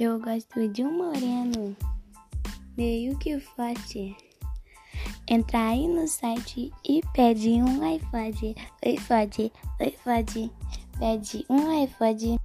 Eu gosto de um moreno, meio que forte. Entra aí no site e pede um iPod. iPod, iPod, pede um iPod.